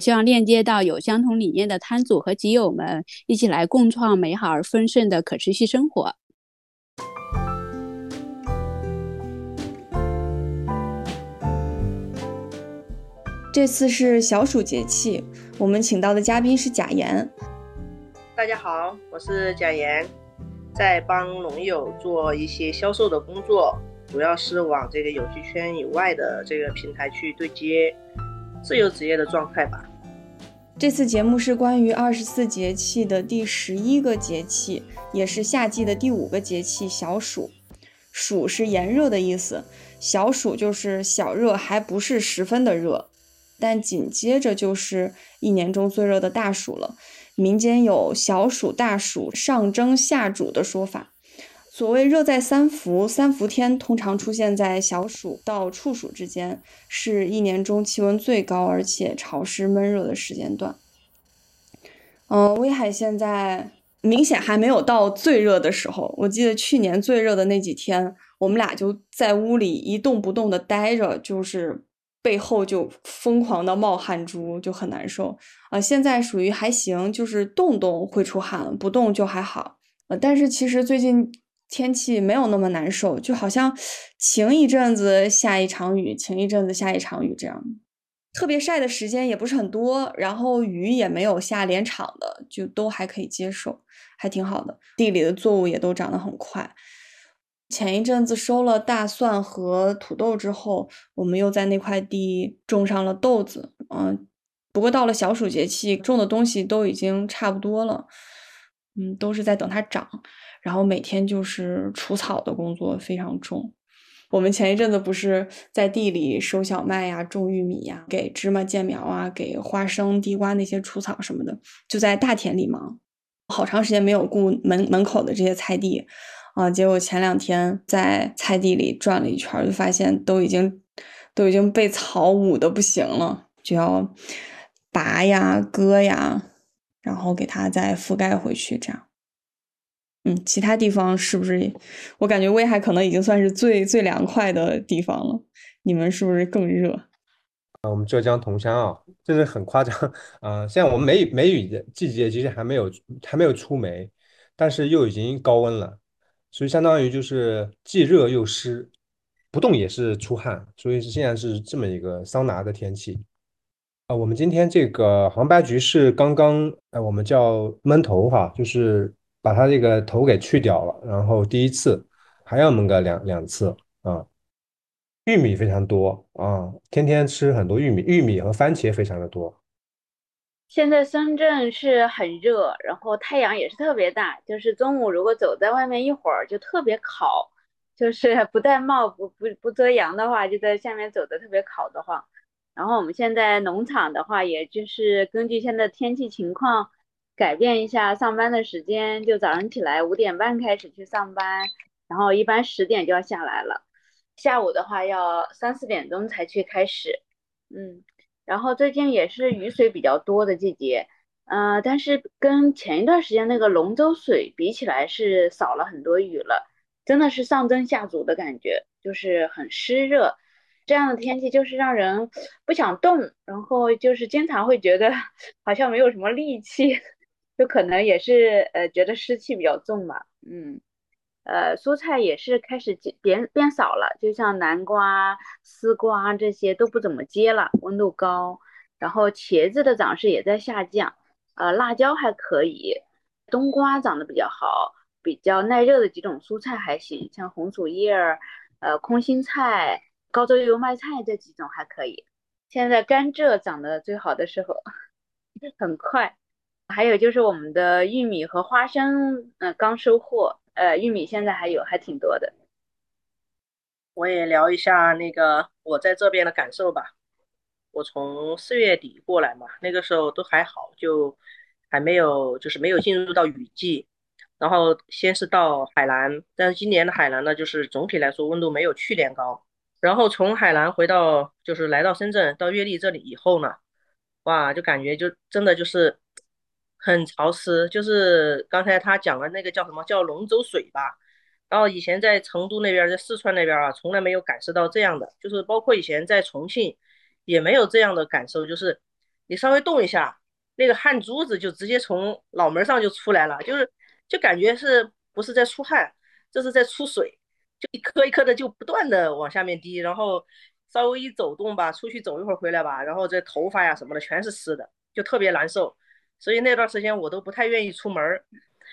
希望链接到有相同理念的摊主和集友们，一起来共创美好而丰盛的可持续生活。这次是小暑节气，我们请到的嘉宾是贾岩。大家好，我是贾岩，在帮农友做一些销售的工作，主要是往这个有机圈以外的这个平台去对接。自由职业的状态吧。这次节目是关于二十四节气的第十一个节气，也是夏季的第五个节气——小暑。暑是炎热的意思，小暑就是小热，还不是十分的热。但紧接着就是一年中最热的大暑了。民间有“小暑”“大暑”“上蒸下煮”的说法。所谓热在三伏，三伏天通常出现在小暑到处暑之间，是一年中气温最高而且潮湿闷热的时间段。嗯，威海现在明显还没有到最热的时候。我记得去年最热的那几天，我们俩就在屋里一动不动的待着，就是背后就疯狂的冒汗珠，就很难受。啊，现在属于还行，就是动动会出汗，不动就还好。呃，但是其实最近。天气没有那么难受，就好像晴一阵子下一场雨，晴一阵子下一场雨这样。特别晒的时间也不是很多，然后雨也没有下连场的，就都还可以接受，还挺好的。地里的作物也都长得很快。前一阵子收了大蒜和土豆之后，我们又在那块地种上了豆子。嗯，不过到了小暑节气，种的东西都已经差不多了。嗯，都是在等它长。然后每天就是除草的工作非常重。我们前一阵子不是在地里收小麦呀、种玉米呀、给芝麻建苗啊、给花生、地瓜那些除草什么的，就在大田里忙，好长时间没有顾门门口的这些菜地啊。结果前两天在菜地里转了一圈，就发现都已经都已经被草捂的不行了，就要拔呀、割呀，然后给它再覆盖回去，这样。嗯，其他地方是不是？我感觉威海可能已经算是最最凉快的地方了。你们是不是更热？啊，我们浙江桐乡啊，真的很夸张啊！现在我们梅梅雨的季节其实还没有还没有出梅，但是又已经高温了，所以相当于就是既热又湿，不动也是出汗，所以是现在是这么一个桑拿的天气啊。我们今天这个黄白菊是刚刚，呃，我们叫闷头哈，就是。把它这个头给去掉了，然后第一次还要焖个两两次啊。玉米非常多啊，天天吃很多玉米，玉米和番茄非常的多。现在深圳是很热，然后太阳也是特别大，就是中午如果走在外面一会儿就特别烤，就是 不戴帽不不不遮阳的话，就在下面走的特别烤的慌。然后我们现在农场的话，也就是根据现在天气情况。改变一下上班的时间，就早上起来五点半开始去上班，然后一般十点就要下来了。下午的话要三四点钟才去开始，嗯，然后最近也是雨水比较多的季节，呃，但是跟前一段时间那个龙舟水比起来是少了很多雨了，真的是上蒸下煮的感觉，就是很湿热，这样的天气就是让人不想动，然后就是经常会觉得 好像没有什么力气。就可能也是呃觉得湿气比较重嘛，嗯，呃蔬菜也是开始变变少了，就像南瓜、丝瓜这些都不怎么结了，温度高。然后茄子的长势也在下降，呃辣椒还可以，冬瓜长得比较好，比较耐热的几种蔬菜还行，像红薯叶儿、呃空心菜、高州油麦菜这几种还可以。现在甘蔗长得最好的时候，很快。还有就是我们的玉米和花生，嗯，刚收获。呃，玉米现在还有，还挺多的。我也聊一下那个我在这边的感受吧。我从四月底过来嘛，那个时候都还好，就还没有，就是没有进入到雨季。然后先是到海南，但是今年的海南呢，就是总体来说温度没有去年高。然后从海南回到，就是来到深圳到月历这里以后呢，哇，就感觉就真的就是很潮湿，就是刚才他讲的那个叫什么叫龙舟水吧。然后以前在成都那边，在四川那边啊，从来没有感受到这样的，就是包括以前在重庆也没有这样的感受，就是你稍微动一下，那个汗珠子就直接从脑门上就出来了，就是就感觉是不是在出汗，这是在出水，就一颗一颗的就不断的往下面滴，然后稍微一走动吧，出去走一会儿回来吧，然后这头发呀什么的全是湿的，就特别难受，所以那段时间我都不太愿意出门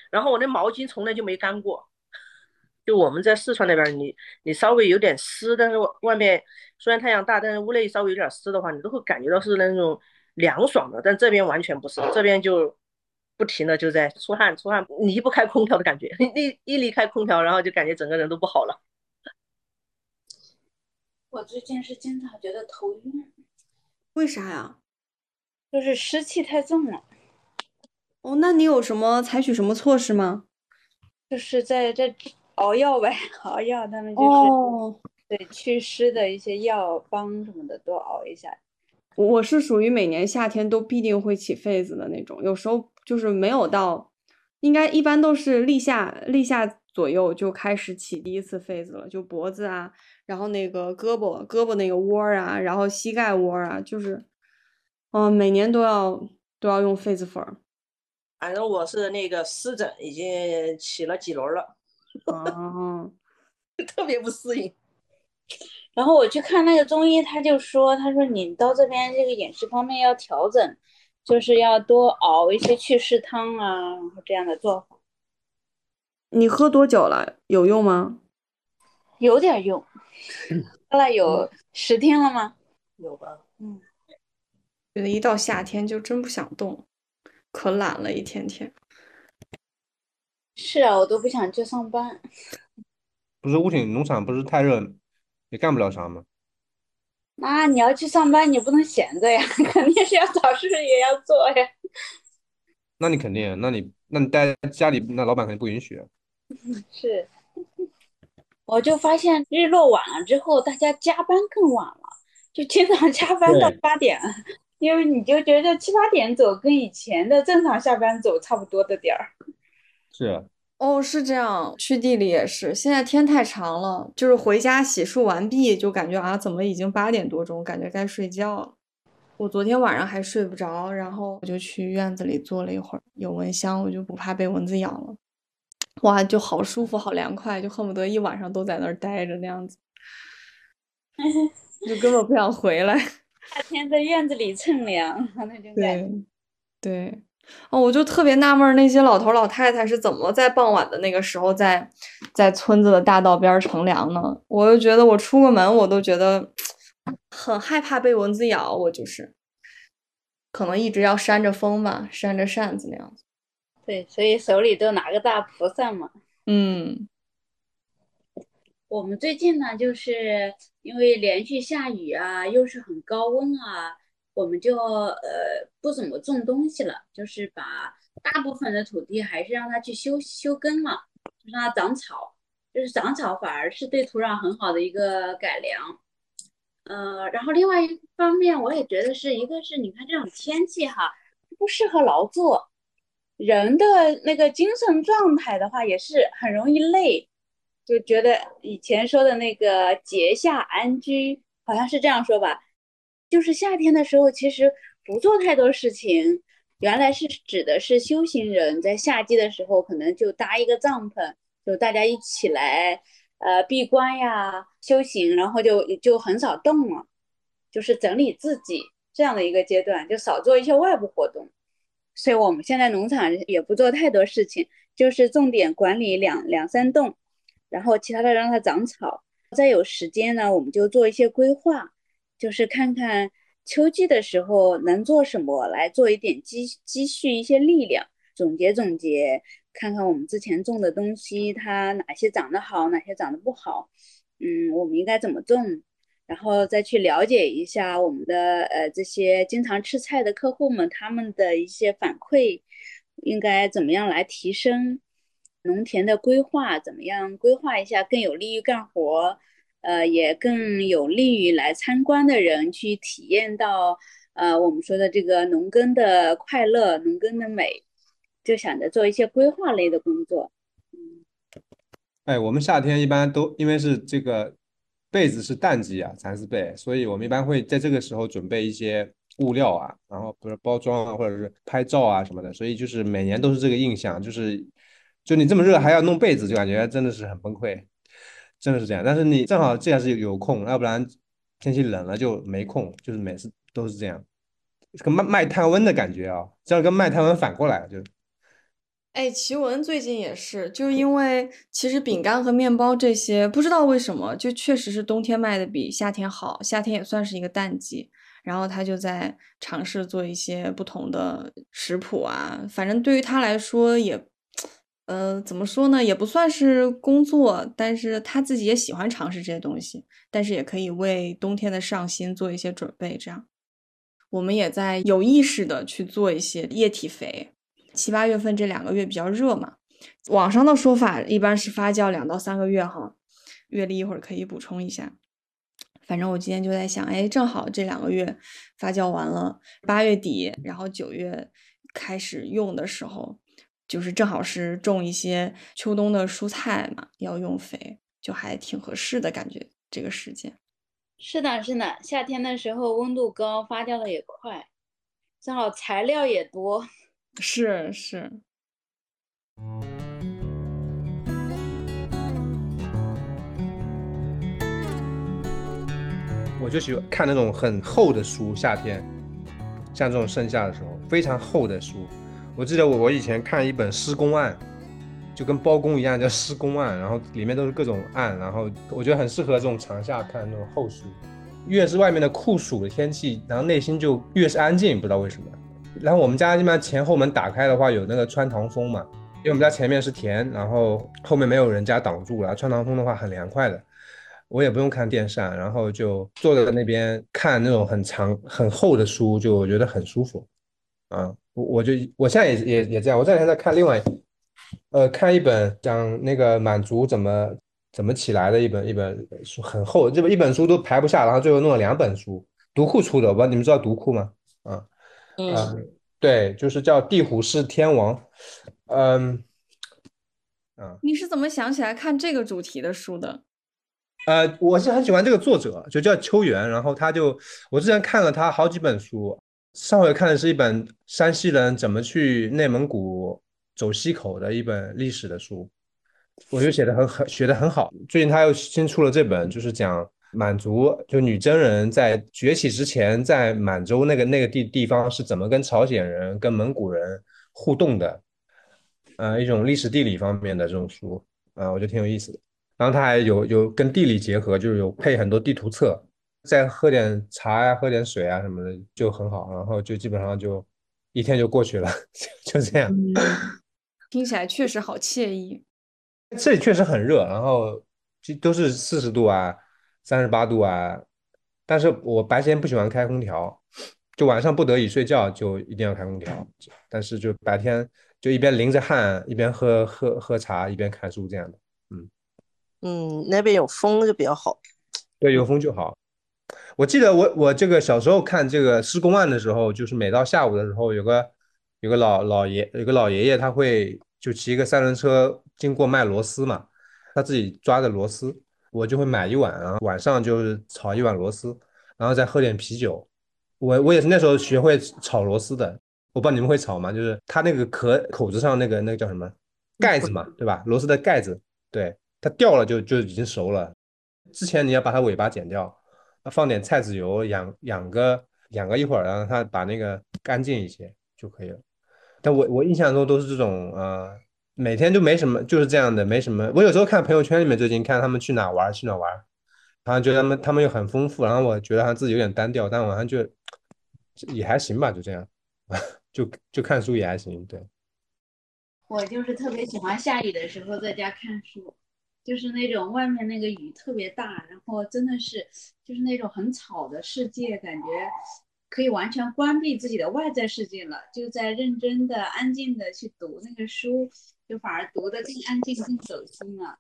然后我那毛巾从来就没干过。就我们在四川那边，你你稍微有点湿，但是外面虽然太阳大，但是屋内稍微有点湿的话，你都会感觉到是那种凉爽的。但这边完全不是，这边就不停的就在出汗出汗，离不开空调的感觉。一一离开空调，然后就感觉整个人都不好了。我最近是经常觉得头晕，为啥呀？就是湿气太重了。哦，那你有什么采取什么措施吗？就是在这。熬药呗，熬药，他们就是对祛湿的一些药方什么的都熬一下。我是属于每年夏天都必定会起痱子的那种，有时候就是没有到，应该一般都是立夏立夏左右就开始起第一次痱子了，就脖子啊，然后那个胳膊胳膊那个窝啊，然后膝盖窝啊，就是，嗯，每年都要都要用痱子粉。反正我是那个湿疹已经起了几轮了。哦，特别不适应。然后我去看那个中医，他就说：“他说你到这边这个饮食方面要调整，就是要多熬一些祛湿汤啊，然后这样的做法。”你喝多久了？有用吗？有点用，喝了有十天了吗？有吧。嗯。觉得一到夏天就真不想动，可懒了，一天天。是啊，我都不想去上班。不是，屋顶农场不是太热，也干不了啥吗？那你要去上班，你不能闲着呀，肯定是要找事也要做呀。那你肯定，那你那你待家里，那老板肯定不允许。是，我就发现日落晚了之后，大家加班更晚了，就经常加班到八点，因为你就觉得七八点走跟以前的正常下班走差不多的点儿。是哦，是这样。去地里也是，现在天太长了，就是回家洗漱完毕，就感觉啊，怎么已经八点多钟，感觉该睡觉了。我昨天晚上还睡不着，然后我就去院子里坐了一会儿，有蚊香，我就不怕被蚊子咬了。哇，就好舒服，好凉快，就恨不得一晚上都在那儿待着那样子，就根本不想回来。夏天在院子里乘凉，那种感觉。对。哦，我就特别纳闷，那些老头老太太是怎么在傍晚的那个时候，在在村子的大道边乘凉呢？我就觉得我出个门，我都觉得很害怕被蚊子咬。我就是可能一直要扇着风吧，扇着扇子那样子。对，所以手里都拿个大蒲扇嘛。嗯，我们最近呢，就是因为连续下雨啊，又是很高温啊。我们就呃不怎么种东西了，就是把大部分的土地还是让它去休休耕了，就让它长草，就是长草反而是对土壤很好的一个改良。呃，然后另外一方面，我也觉得是一个是你看这种天气哈，不适合劳作，人的那个精神状态的话也是很容易累，就觉得以前说的那个节下安居，好像是这样说吧。就是夏天的时候，其实不做太多事情。原来是指的是修行人在夏季的时候，可能就搭一个帐篷，就大家一起来，呃，闭关呀，修行，然后就就很少动了，就是整理自己这样的一个阶段，就少做一些外部活动。所以我们现在农场也不做太多事情，就是重点管理两两三栋，然后其他的让它长草。再有时间呢，我们就做一些规划，就是看看秋季的时候能做什么，来做一点积积蓄一些力量，总结总结，看看我们之前种的东西，它哪些长得好，哪些长得不好，嗯，我们应该怎么种，然后再去了解一下我们的呃这些经常吃菜的客户们，他们的一些反馈，应该怎么样来提升。农田的规划怎么样？规划一下更有利于干活，呃，也更有利于来参观的人去体验到，呃，我们说的这个农耕的快乐、农耕的美，就想着做一些规划类的工作。嗯，哎，我们夏天一般都因为是这个被子是淡季啊，蚕丝被，所以我们一般会在这个时候准备一些物料啊，然后不是包装啊，或者是拍照啊什么的，所以就是每年都是这个印象，就是。就你这么热还要弄被子，就感觉真的是很崩溃，真的是这样。但是你正好这样是有空，要不然天气冷了就没空，就是每次都是这样，跟卖卖炭温的感觉啊，这样跟卖炭温反过来就。哎，奇文最近也是，就因为其实饼干和面包这些，不知道为什么就确实是冬天卖的比夏天好，夏天也算是一个淡季，然后他就在尝试做一些不同的食谱啊，反正对于他来说也。呃，怎么说呢？也不算是工作，但是他自己也喜欢尝试这些东西，但是也可以为冬天的上新做一些准备。这样，我们也在有意识的去做一些液体肥。七八月份这两个月比较热嘛，网上的说法一般是发酵两到三个月哈。月历一会儿可以补充一下。反正我今天就在想，哎，正好这两个月发酵完了，八月底，然后九月开始用的时候。就是正好是种一些秋冬的蔬菜嘛，要用肥，就还挺合适的感觉。这个时间是的，是的，夏天的时候温度高，发酵的也快，正好材料也多。是是。我就喜欢看那种很厚的书，夏天，像这种盛夏的时候，非常厚的书。我记得我我以前看一本施工案，就跟包公一样叫施工案，然后里面都是各种案，然后我觉得很适合这种长夏看那种厚书。越是外面的酷暑的天气，然后内心就越是安静，不知道为什么。然后我们家一般前后门打开的话有那个穿堂风嘛，因为我们家前面是田，然后后面没有人家挡住了，穿堂风的话很凉快的。我也不用看电扇，然后就坐在那边看那种很长很厚的书，就我觉得很舒服，啊。我我就我现在也也也这样，我这两天在看另外，呃，看一本讲那个满族怎么怎么起来的一本一本书，很厚，这本一本书都排不下，然后最后弄了两本书，读库出的，我不知道你们知道读库吗？啊，嗯，对，就是叫地虎是天王，嗯，嗯，你是怎么想起来看这个主题的书的？呃，我是很喜欢这个作者，就叫秋元，然后他就我之前看了他好几本书。上回看的是一本山西人怎么去内蒙古走西口的一本历史的书，我觉得写的很很学的很好。最近他又新出了这本，就是讲满族就女真人在崛起之前，在满洲那个那个地地方是怎么跟朝鲜人、跟蒙古人互动的，呃，一种历史地理方面的这种书，啊，我觉得挺有意思的。然后他还有有跟地理结合，就是有配很多地图册。再喝点茶呀，喝点水啊什么的就很好，然后就基本上就一天就过去了，就这样。听起来确实好惬意。这里确实很热，然后就都是四十度啊，三十八度啊。但是我白天不喜欢开空调，就晚上不得已睡觉就一定要开空调。但是就白天就一边淋着汗，一边喝喝喝茶，一边看书这样的。嗯嗯，那边有风就比较好。对，有风就好。我记得我我这个小时候看这个施工案的时候，就是每到下午的时候，有个有个老老爷有个老爷爷，他会就骑一个三轮车经过卖螺丝嘛，他自己抓的螺丝，我就会买一碗，然后晚上就是炒一碗螺丝，然后再喝点啤酒。我我也是那时候学会炒螺丝的，我不知道你们会炒吗？就是它那个壳口子上那个那个叫什么盖子嘛，对吧？螺丝的盖子，对，它掉了就就已经熟了。之前你要把它尾巴剪掉。放点菜籽油，养养个养个一会儿，让它把那个干净一些就可以了。但我我印象中都是这种，呃，每天就没什么，就是这样的，没什么。我有时候看朋友圈里面，最近看他们去哪玩，去哪玩，好像觉得他们他们又很丰富，然后我觉得好像自己有点单调，但我好像就也还行吧，就这样，就就看书也还行，对。我就是特别喜欢下雨的时候在家看书，就是那种外面那个雨特别大，然后真的是就是那种很吵的世界，感觉可以完全关闭自己的外在世界了，就在认真的、安静的去读那个书，就反而读得更安静、更走心了。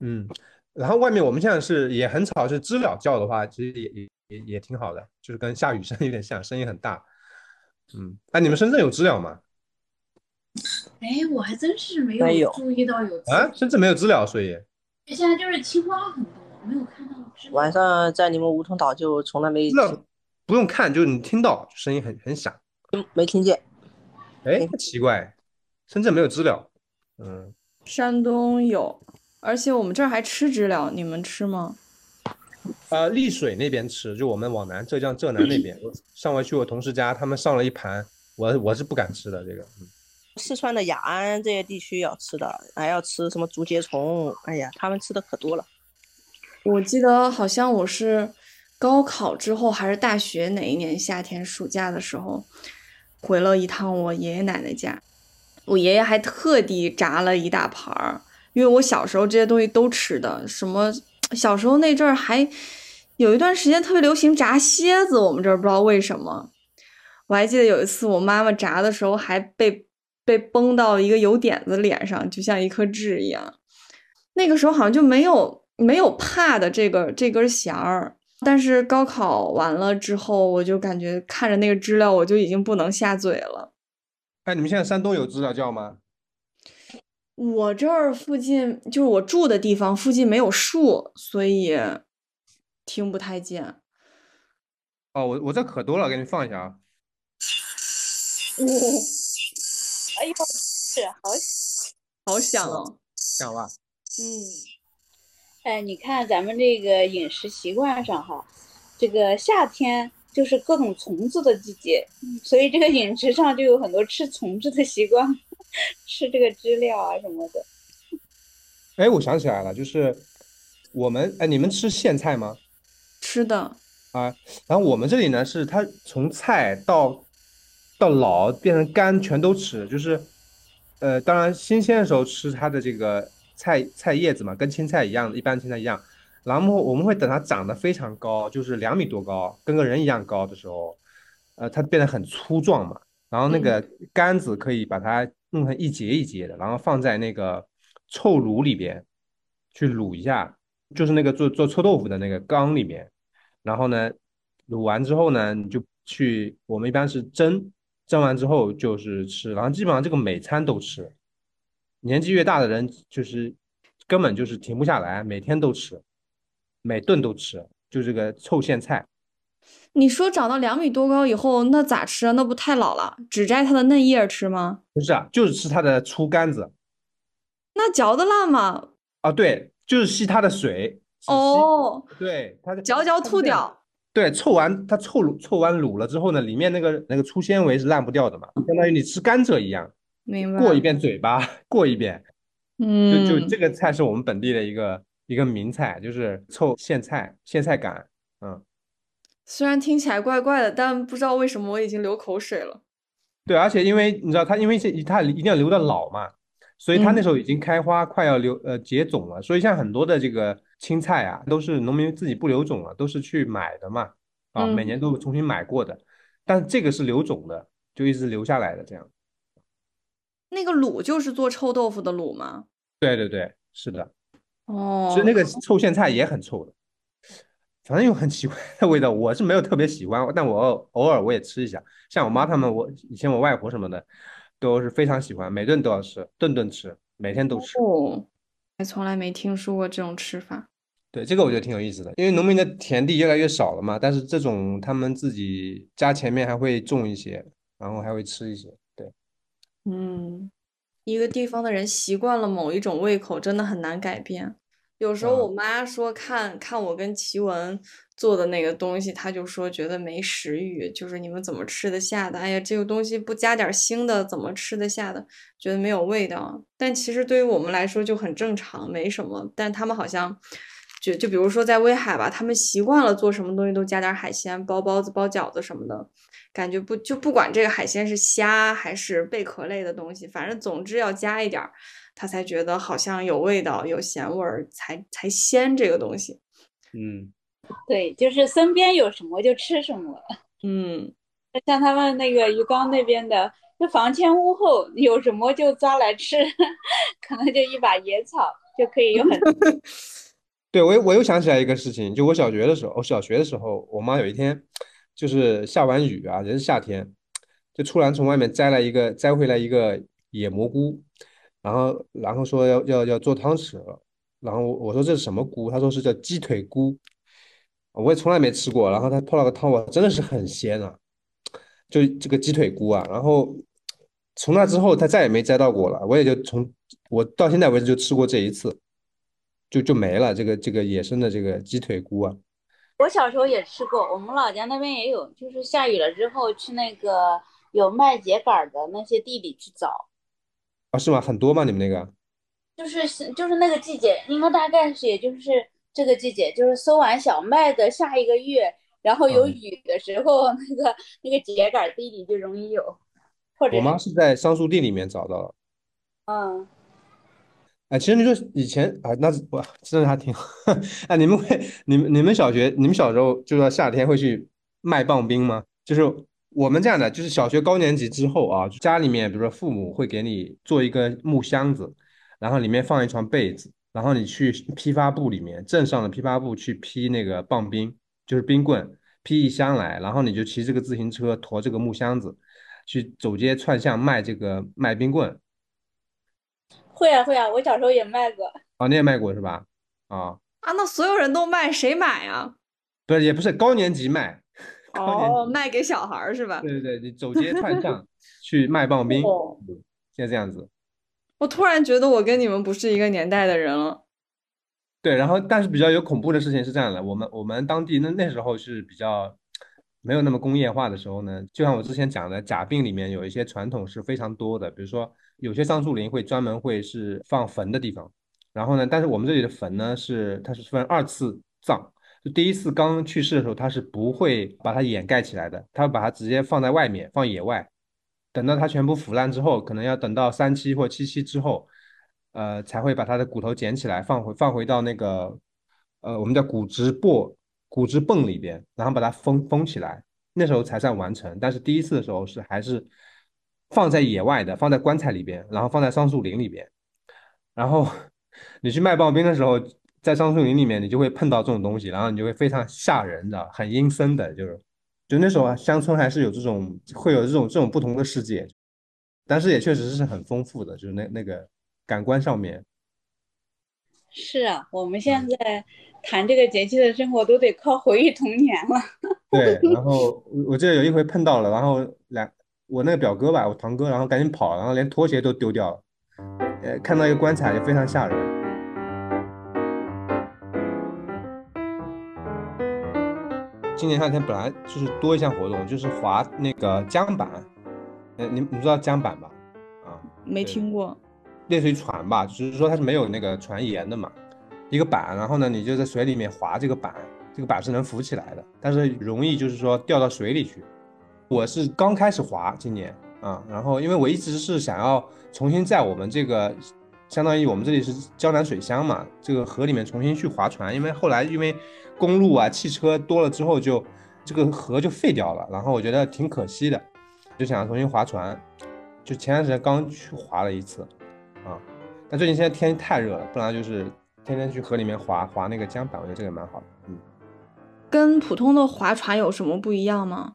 嗯，然后外面我们现在是也很吵，是知了叫的话，其实也也也也挺好的，就是跟下雨声 有点像，声音很大。嗯，哎，你们深圳有知了吗？哎，我还真是没没有注意到有知啊，了。深圳没有知了，所以现在就是青蛙很多，没有看到知。晚上在你们梧桐岛就从来没不用看，就是你听到声音很很响。没听见。哎，奇怪，深圳没有知了。嗯，山东有，而且我们这儿还吃知了，你们吃吗？呃，丽水那边吃，就我们往南浙江浙南那边，上回去我同事家，他们上了一盘，我我是不敢吃的这个。嗯四川的雅安这些地区要吃的，还要吃什么竹节虫，哎呀，他们吃的可多了。我记得好像我是高考之后还是大学哪一年夏天暑假的时候，回了一趟我爷爷奶奶家，我爷爷还特地炸了一大盘儿，因为我小时候这些东西都吃的，什么小时候那阵儿还有一段时间特别流行炸蝎子，我们这儿不知道为什么。我还记得有一次我妈妈炸的时候还被被崩到一个油点子脸上，就像一颗痣一样。那个时候好像就没有没有怕的这个这根弦儿，但是高考完了之后，我就感觉看着那个知了，我就已经不能下嘴了。哎，你们现在山东有知了叫吗？我这儿附近就是我住的地方附近没有树，所以听不太见。哦，我我这可多了，给你放一下啊。哎呦，是好好想哦。想吧？嗯，哎，你看咱们这个饮食习惯上哈，这个夏天就是各种虫子的季节，所以这个饮食上就有很多吃虫子的习惯，吃这个知了啊什么的。哎，我想起来了，就是我们哎，你们吃苋菜吗？吃的。啊，然后我们这里呢，是它从菜到到老变成干全都吃，就是呃，当然新鲜的时候吃它的这个菜菜叶子嘛，跟青菜一样，一般青菜一样。然后我们会等它长得非常高，就是两米多高，跟个人一样高的时候，呃，它变得很粗壮嘛。然后那个杆子可以把它弄成一节一节的，然后放在那个臭卤里边去卤一下，就是那个做做臭豆腐的那个缸里面。然后呢，卤完之后呢，你就去，我们一般是蒸，蒸完之后就是吃，然后基本上这个每餐都吃。年纪越大的人，就是根本就是停不下来，每天都吃，每顿都吃，就这个臭苋菜。你说长到两米多高以后，那咋吃啊？那不太老了？只摘它的嫩叶吃吗？不是啊，就是吃它的粗杆子。那嚼得烂吗？啊，对，就是吸它的水。哦，对，它的嚼嚼吐掉。对，臭完它臭卤臭完卤了之后呢，里面那个那个粗纤维是烂不掉的嘛，相当于你吃甘蔗一样，明白。过一遍嘴巴，过一遍。嗯，就就这个菜是我们本地的一个一个名菜，就是臭苋菜，苋菜杆。嗯，虽然听起来怪怪的，但不知道为什么我已经流口水了。对，而且因为你知道它，因为这它一定要留到老嘛，所以它那时候已经开花，快要留呃结种了。所以像很多的这个青菜啊，都是农民自己不留种了，都是去买的嘛，啊，每年都重新买过的。但这个是留种的，就一直留下来的这样。那个卤就是做臭豆腐的卤吗？对对对，是的。哦，其实那个臭苋菜也很臭的，反正有很奇怪的味道。我是没有特别喜欢，但我偶尔我也吃一下。像我妈他们，我以前我外婆什么的，都是非常喜欢，每顿都要吃，顿顿吃，每天都吃。哦，还从来没听说过这种吃法。对，这个我觉得挺有意思的，因为农民的田地越来越少了嘛，但是这种他们自己家前面还会种一些，然后还会吃一些。对，嗯，一个地方的人习惯了某一种胃口，真的很难改变。有时候我妈说看看我跟奇文做的那个东西，她就说觉得没食欲，就是你们怎么吃得下的？哎呀，这个东西不加点腥的怎么吃得下的？觉得没有味道。但其实对于我们来说就很正常，没什么。但他们好像就就比如说在威海吧，他们习惯了做什么东西都加点海鲜，包包子、包饺子什么的，感觉不就不管这个海鲜是虾还是贝壳类的东西，反正总之要加一点儿，他才觉得好像有味道、有咸味儿，才才鲜这个东西。嗯，对，就是身边有什么就吃什么。嗯，像他们那个鱼缸那边的，就房前屋后有什么就抓来吃，可能就一把野草就可以有很 对我又我又想起来一个事情，就我小学的时候，我小学的时候，我妈有一天就是下完雨啊，人是夏天，就突然从外面摘了一个摘回来一个野蘑菇，然后然后说要要要做汤吃了，然后我我说这是什么菇？他说是叫鸡腿菇，我也从来没吃过，然后他泡了个汤，我真的是很鲜啊，就这个鸡腿菇啊，然后从那之后他再也没摘到过了，我也就从我到现在为止就吃过这一次。就就没了，这个这个野生的这个鸡腿菇啊，我小时候也吃过，我们老家那边也有，就是下雨了之后去那个有卖秸秆的那些地里去找。啊，是吗？很多吗？你们那个？就是就是那个季节，应该大概是也就是这个季节，就是收完小麦的下一个月，然后有雨的时候，那个那个秸秆地里就容易有。或者我妈是在桑树地里面找到了。嗯。哎，其实你说以前啊，那哇，真的还挺 哎，你们会，你们你们小学，你们小时候就说夏天会去卖棒冰吗？就是我们这样的，就是小学高年级之后啊，家里面比如说父母会给你做一个木箱子，然后里面放一床被子，然后你去批发部里面，镇上的批发部去批那个棒冰，就是冰棍，批一箱来，然后你就骑这个自行车驮这个木箱子，去走街串巷卖这个卖冰棍。会啊会啊，我小时候也卖过。啊，你也卖过是吧？啊啊，那所有人都卖，谁买啊？不是，也不是高年级卖。哦，卖给小孩是吧？对对对，走街串 巷去卖棒冰，现在这样子。我突然觉得我跟你们不是一个年代的人了。对，然后但是比较有恐怖的事情是这样的，我们我们当地那那时候是比较没有那么工业化的时候呢，就像我之前讲的，甲病里面有一些传统是非常多的，比如说。有些桑树林会专门会是放坟的地方，然后呢，但是我们这里的坟呢是它是分二次葬，就第一次刚去世的时候，它是不会把它掩盖起来的，它会把它直接放在外面放野外，等到它全部腐烂之后，可能要等到三期或七期之后，呃，才会把它的骨头捡起来放回放回到那个呃我们叫骨质钵骨质泵里边，然后把它封封起来，那时候才算完成。但是第一次的时候是还是。放在野外的，放在棺材里边，然后放在桑树林里边，然后 你去卖刨冰的时候，在桑树林里面，你就会碰到这种东西，然后你就会非常吓人，你知道很阴森的，就是，就那时候乡村还是有这种，会有这种这种不同的世界，但是也确实是很丰富的，就是那那个感官上面。是啊，我们现在谈这个节气的生活都得靠回忆童年了。对，然后我记得有一回碰到了，然后两。我那个表哥吧，我堂哥，然后赶紧跑，然后连拖鞋都丢掉了。呃，看到一个棺材就非常吓人。今年夏天本来就是多一项活动，就是滑那个桨板。呃，你你知道桨板吧？啊，没听过。类似于船吧，只是说它是没有那个船沿的嘛，一个板，然后呢，你就在水里面划这个板，这个板是能浮起来的，但是容易就是说掉到水里去。我是刚开始滑今年啊，然后因为我一直是想要重新在我们这个，相当于我们这里是江南水乡嘛，这个河里面重新去划船，因为后来因为公路啊汽车多了之后，就这个河就废掉了，然后我觉得挺可惜的，就想重新划船，就前段时间刚去划了一次啊，但最近现在天气太热了，不然就是天天去河里面划划那个桨板，我觉得这个蛮好的，嗯，跟普通的划船有什么不一样吗？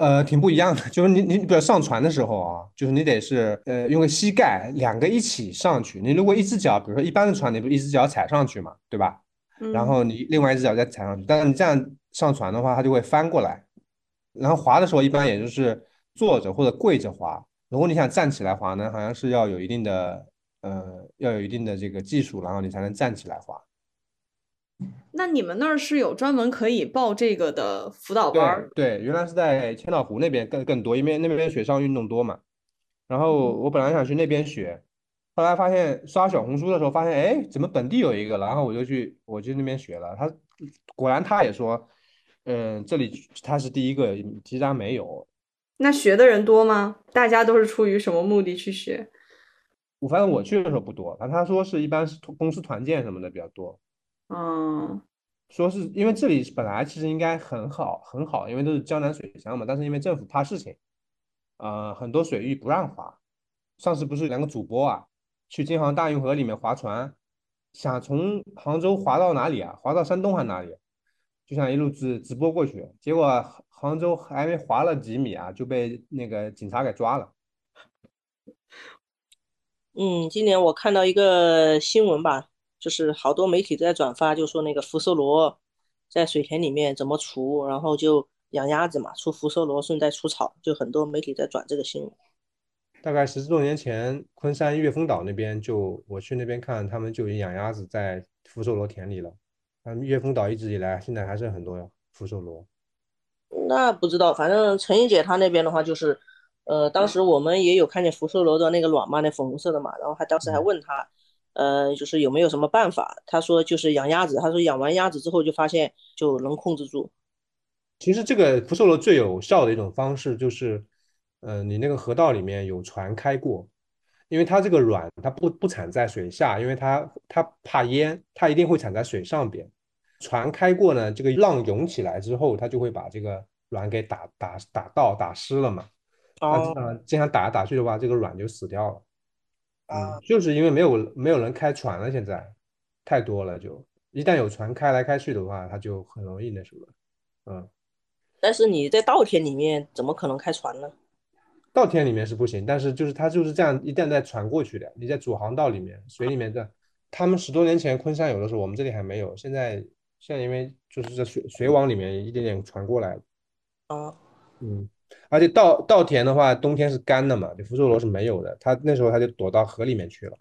呃，挺不一样的，就是你你比如上船的时候啊，就是你得是呃用个膝盖两个一起上去，你如果一只脚，比如说一般的船，你不一只脚踩上去嘛，对吧？然后你另外一只脚再踩上去，但是你这样上船的话，它就会翻过来。然后滑的时候一般也就是坐着或者跪着滑，如果你想站起来滑呢，好像是要有一定的呃要有一定的这个技术，然后你才能站起来划。那你们那儿是有专门可以报这个的辅导班儿？对，原来是在千岛湖那边更更多，因为那边水上运动多嘛。然后我本来想去那边学，后来发现刷小红书的时候发现，哎，怎么本地有一个？然后我就去我去那边学了。他果然他也说，嗯，这里他是第一个，其他没有。那学的人多吗？大家都是出于什么目的去学？我反正我去的时候不多，反正他说是一般是公司团建什么的比较多。嗯，说是因为这里本来其实应该很好很好，因为都是江南水乡嘛，但是因为政府怕事情，呃，很多水域不让划。上次不是两个主播啊，去京杭大运河里面划船，想从杭州划到哪里啊？划到山东还哪里？就想一路直直播过去，结果杭州还没划了几米啊，就被那个警察给抓了。嗯，今年我看到一个新闻吧，就是好多媒体都在转发，就说那个福寿螺在水田里面怎么除，然后就养鸭子嘛，除福寿螺顺带除草，就很多媒体在转这个新闻。大概十多年前，昆山岳峰岛那边就我去那边看，他们就已经养鸭子在福寿螺田里了。嗯，岳峰岛一直以来现在还是很多福寿螺。那不知道，反正陈英姐她那边的话就是，呃，当时我们也有看见福寿螺的那个卵嘛，那粉红色的嘛，然后还当时还问他，呃，就是有没有什么办法？他说就是养鸭子，他说养完鸭子之后就发现就能控制住。其实这个福寿螺最有效的一种方式就是。嗯，你那个河道里面有船开过，因为它这个卵它不不产在水下，因为它它怕淹，它一定会产在水上边。船开过呢，这个浪涌起来之后，它就会把这个卵给打打打到打湿了嘛。哦。经常打来打去的话，这个卵就死掉了。嗯，就是因为没有没有人开船了，现在太多了，就一旦有船开来开去的话，它就很容易那什么。嗯。但是你在稻田里面怎么可能开船呢？稻田里面是不行，但是就是它就是这样，一旦在船过去的，你在主航道里面、水里面的，他们十多年前昆山有的时候，我们这里还没有。现在现在因为就是在水水网里面一点点传过来。啊，嗯，而且稻稻田的话，冬天是干的嘛，福寿螺是没有的，它那时候它就躲到河里面去了。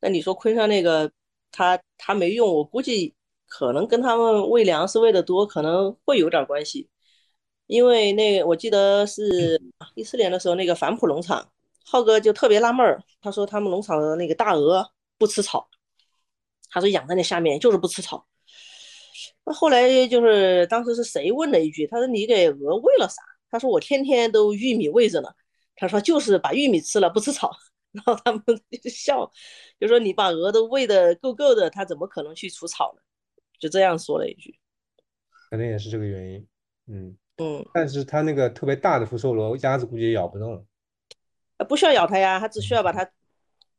那你说昆山那个，它它没用，我估计可能跟他们喂粮食喂的多，可能会有点关系。因为那我记得是一四年的时候，那个反哺农场，浩哥就特别纳闷儿，他说他们农场的那个大鹅不吃草，他说养在那下面就是不吃草。那后来就是当时是谁问了一句，他说你给鹅喂了啥？他说我天天都玉米喂着呢。他说就是把玉米吃了不吃草。然后他们就笑，就说你把鹅都喂的够够的，它怎么可能去除草呢？就这样说了一句，可能也是这个原因，嗯。嗯，但是它那个特别大的福寿螺，鸭子估计也咬不动。呃，不需要咬它呀，它只需要把它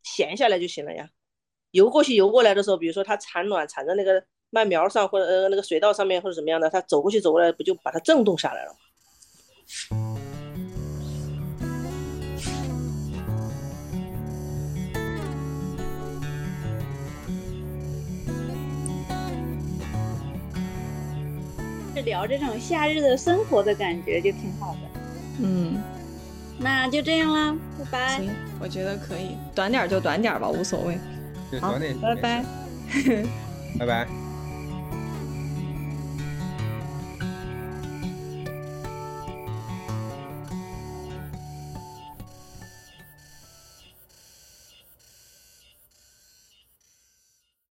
衔下来就行了呀。游过去游过来的时候，比如说它产卵产在那个麦苗上，或者呃那个水稻上面，或者怎么样的，它走过去走过来，不就把它震动下来了吗？聊这种夏日的生活的感觉就挺好的，嗯，那就这样啦，拜拜。行，我觉得可以，短点就短点吧，无所谓。好，拜拜，拜拜。